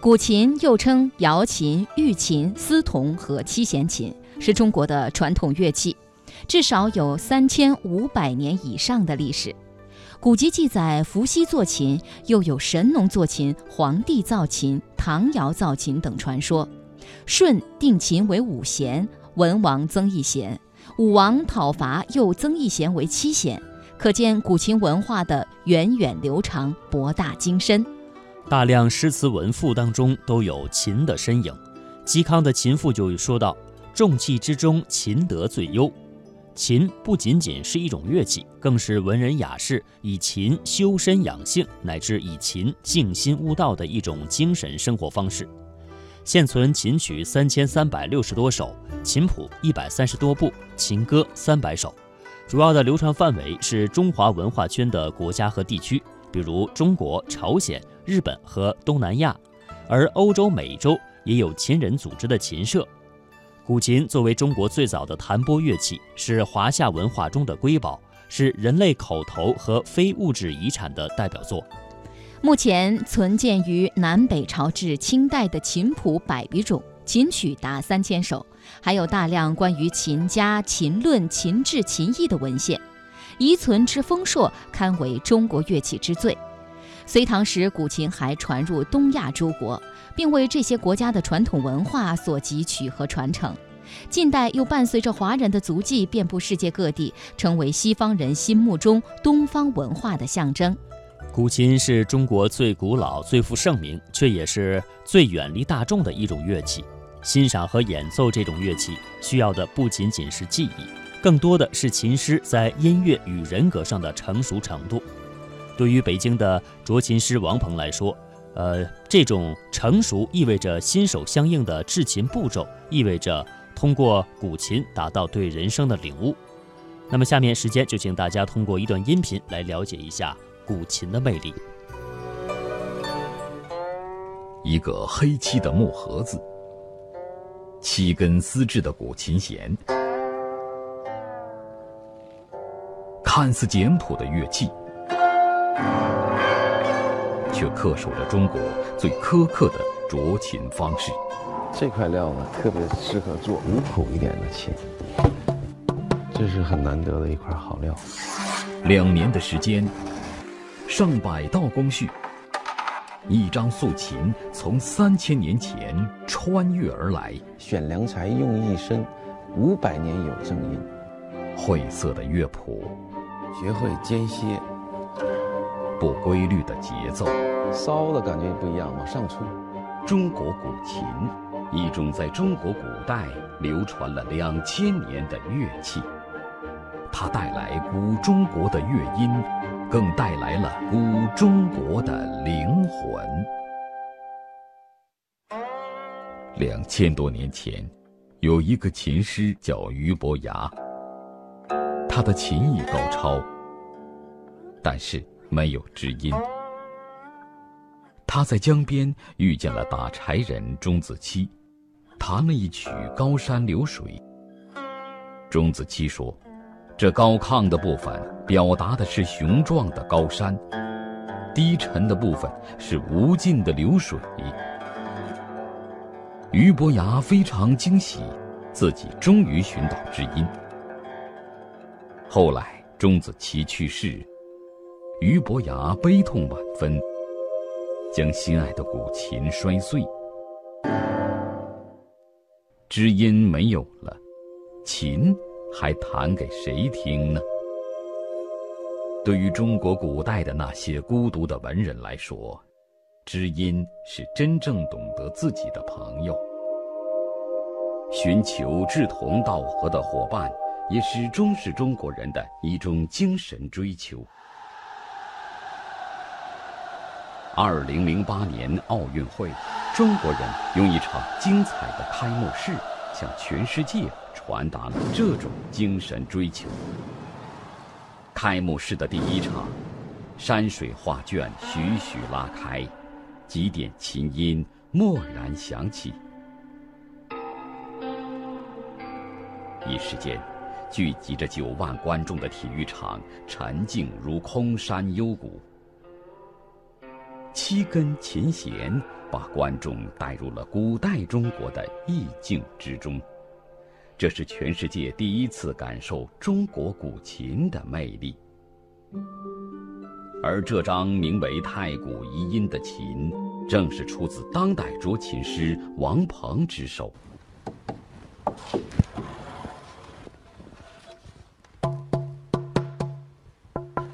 古琴又称瑶琴、玉琴、丝铜和七弦琴，是中国的传统乐器，至少有三千五百年以上的历史。古籍记载，伏羲作琴，又有神农作琴、黄帝造琴、唐尧造琴等传说。舜定琴为五弦，文王增一弦，武王讨伐又增一弦为七弦。可见古琴文化的源远流长、博大精深。大量诗词文赋当中都有琴的身影。嵇康的《琴赋》就说到：“重器之中，琴德最优。”琴不仅仅是一种乐器，更是文人雅士以琴修身养性，乃至以琴静心悟道的一种精神生活方式。现存琴曲三千三百六十多首，琴谱一百三十多部，琴歌三百首。主要的流传范围是中华文化圈的国家和地区，比如中国、朝鲜、日本和东南亚，而欧洲、美洲也有琴人组织的琴社。古琴作为中国最早的弹拨乐器，是华夏文化中的瑰宝，是人类口头和非物质遗产的代表作。目前存建于南北朝至清代的琴谱百余种。琴曲达三千首，还有大量关于琴家、琴论、琴制、琴艺的文献，遗存之丰硕，堪为中国乐器之最。隋唐时，古琴还传入东亚诸国，并为这些国家的传统文化所汲取和传承。近代又伴随着华人的足迹遍布世界各地，成为西方人心目中东方文化的象征。古琴是中国最古老、最负盛名，却也是最远离大众的一种乐器。欣赏和演奏这种乐器，需要的不仅仅是技艺，更多的是琴师在音乐与人格上的成熟程度。对于北京的斫琴师王鹏来说，呃，这种成熟意味着新手相应的制琴步骤，意味着通过古琴达到对人生的领悟。那么，下面时间就请大家通过一段音频来了解一下古琴的魅力。一个黑漆的木盒子。七根丝质的古琴弦，看似简朴的乐器，却恪守着中国最苛刻的酌琴方式。这块料呢，特别适合做古朴一点的琴，这是很难得的一块好料。两年的时间，上百道工序。一张素琴从三千年前穿越而来，选良材用一生，五百年有正音。晦涩的乐谱，学会间歇，不规律的节奏，骚的感觉也不一样，往上冲。中国古琴，一种在中国古代流传了两千年的乐器，它带来古中国的乐音。更带来了古中国的灵魂。两千多年前，有一个琴师叫俞伯牙，他的琴艺高超，但是没有知音。他在江边遇见了打柴人钟子期，弹了一曲《高山流水》。钟子期说。这高亢的部分表达的是雄壮的高山，低沉的部分是无尽的流水。俞伯牙非常惊喜，自己终于寻到知音。后来钟子期去世，俞伯牙悲痛万分，将心爱的古琴摔碎，知音没有了，琴。还弹给谁听呢？对于中国古代的那些孤独的文人来说，知音是真正懂得自己的朋友。寻求志同道合的伙伴，也始终是中国人的一种精神追求。二零零八年奥运会，中国人用一场精彩的开幕式向全世界。传达了这种精神追求。开幕式的第一场，山水画卷徐徐拉开，几点琴音蓦然响起，一时间，聚集着九万观众的体育场沉静如空山幽谷。七根琴弦，把观众带入了古代中国的意境之中。这是全世界第一次感受中国古琴的魅力。而这张名为《太古遗音》的琴，正是出自当代斫琴师王鹏之手。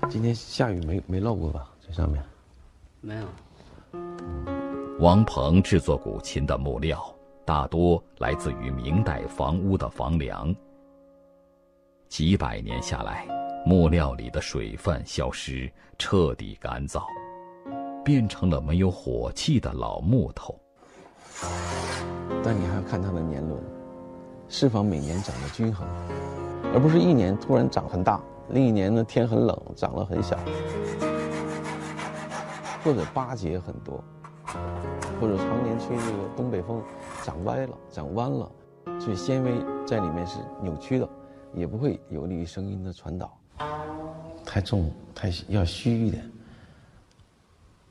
今天下雨没没漏过吧？这上面没有。王鹏制作古琴的木料，大多来自于明代房屋的房梁。几百年下来，木料里的水分消失，彻底干燥，变成了没有火气的老木头。但你还要看它的年轮，是否每年长得均衡，而不是一年突然长很大。另一年呢，天很冷，长了很小，或者巴结很多，或者常年吹这个东北风，长歪了，长弯了，所以纤维在里面是扭曲的，也不会有利于声音的传导。太重，太要虚一点。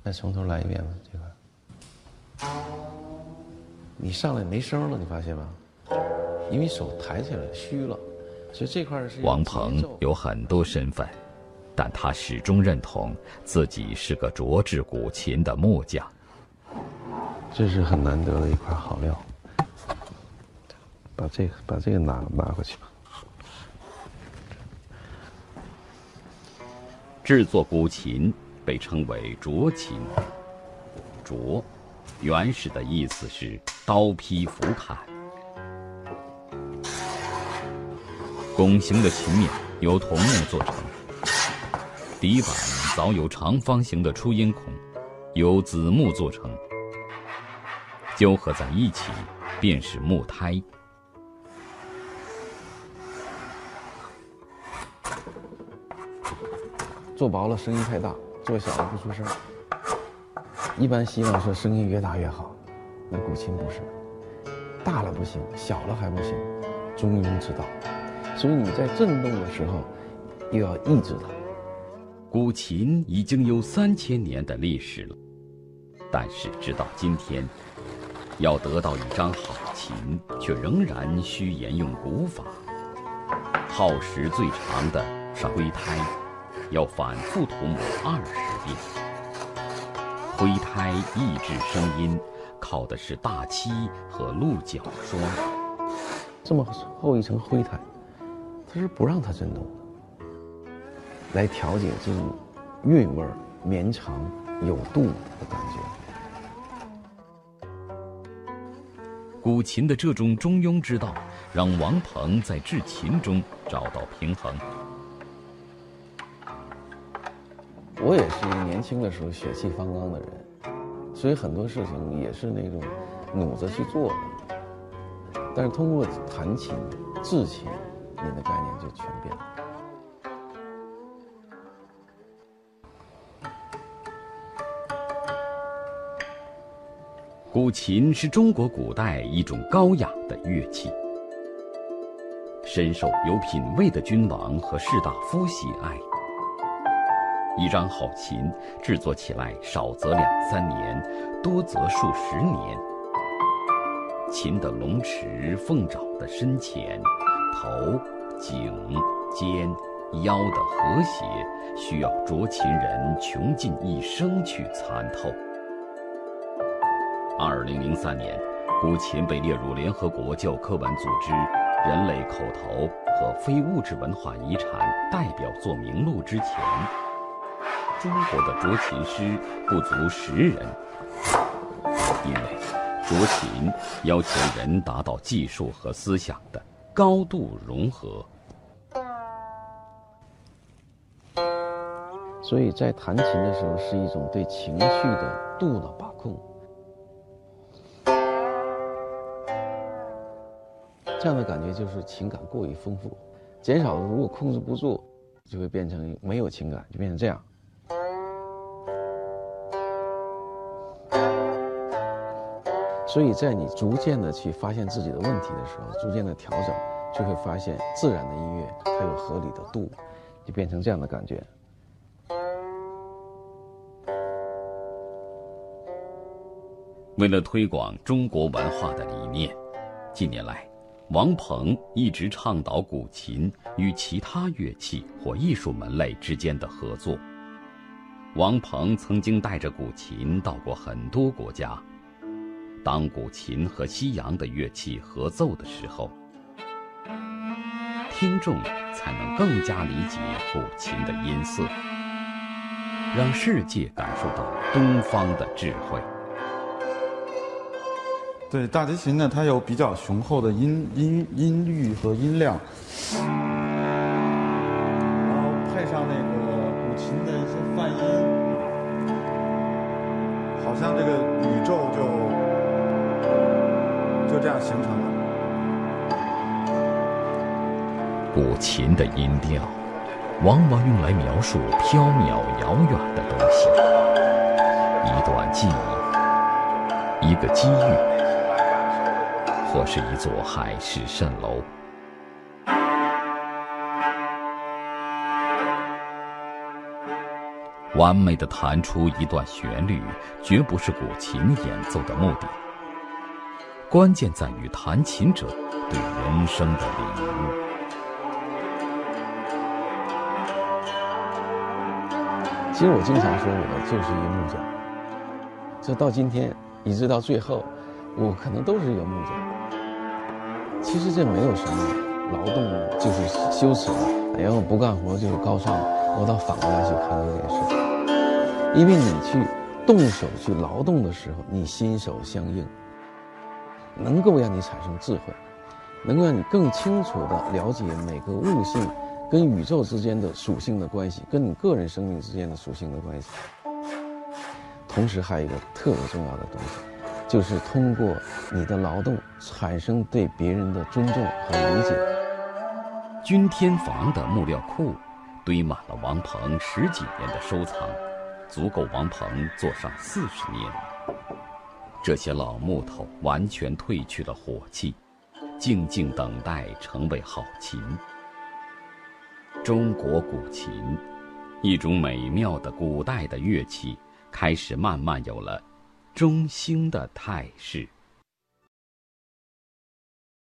再从头来一遍吧，这块。你上来没声了，你发现吗？因为手抬起来虚了。所以这块是王鹏有很多身份，但他始终认同自己是个卓制古琴的木匠。这是很难得的一块好料。把这个把这个拿拿过去吧。制作古琴被称为斫琴。斫，原始的意思是刀劈斧砍。拱形的琴面由桐木做成，底板早有长方形的出音孔，由紫木做成，纠合在一起便是木胎。做薄了声音太大，做小了不出声。一般希望说声音越大越好，那古琴不是，大了不行，小了还不行，中庸之道。所以你在震动的时候，又要抑制它。古琴已经有三千年的历史了，但是直到今天，要得到一张好琴，却仍然需沿用古法。耗时最长的是灰胎，要反复涂抹二十遍。灰胎抑制声音，靠的是大漆和鹿角霜。这么厚一层灰胎。它是不让它震动的，来调节这种韵味绵长有度的感觉。古琴的这种中庸之道，让王鹏在制琴中找到平衡。我也是年轻的时候血气方刚的人，所以很多事情也是那种努着去做的。但是通过弹琴、制琴。你的概念就全变了。古琴是中国古代一种高雅的乐器，深受有品位的君王和士大夫喜爱。一张好琴制作起来少则两三年，多则数十年。琴的龙池、凤爪的深浅。头、颈、肩、腰的和谐，需要斫琴人穷尽一生去参透。二零零三年，古琴被列入联合国教科文组织人类口头和非物质文化遗产代表作名录之前，中国的斫琴师不足十人，因为斫琴要求人达到技术和思想的。高度融合，所以在弹琴的时候是一种对情绪的度的把控。这样的感觉就是情感过于丰富，减少如果控制不住，就会变成没有情感，就变成这样。所以在你逐渐的去发现自己的问题的时候，逐渐的调整，就会发现自然的音乐它有合理的度，就变成这样的感觉。为了推广中国文化的理念，近年来，王鹏一直倡导古琴与其他乐器或艺术门类之间的合作。王鹏曾经带着古琴到过很多国家。当古琴和西洋的乐器合奏的时候，听众才能更加理解古琴的音色，让世界感受到东方的智慧。对大提琴呢，它有比较雄厚的音音音域和音量，然后配上那个古琴的一些泛音，好像这个宇宙就就这样形成了。古琴的音调，往往用来描述缥缈遥远的东西，一段记忆，一个机遇。或是一座海市蜃楼。完美的弹出一段旋律，绝不是古琴演奏的目的。关键在于弹琴者对人生的领悟。其实我经常说，我就是一个木匠。这到今天，一直到最后，我可能都是一个木匠。其实这没有什么，劳动就是羞耻的，然后不干活就是高尚。我倒反过来去看这件事，因为你去动手去劳动的时候，你心手相应，能够让你产生智慧，能够让你更清楚地了解每个物性跟宇宙之间的属性的关系，跟你个人生命之间的属性的关系。同时还有一个特别重要的东西。就是通过你的劳动产生对别人的尊重和理解。君天房的木料库堆满了王鹏十几年的收藏，足够王鹏做上四十年。这些老木头完全褪去了火气，静静等待成为好琴。中国古琴，一种美妙的古代的乐器，开始慢慢有了。中兴的态势。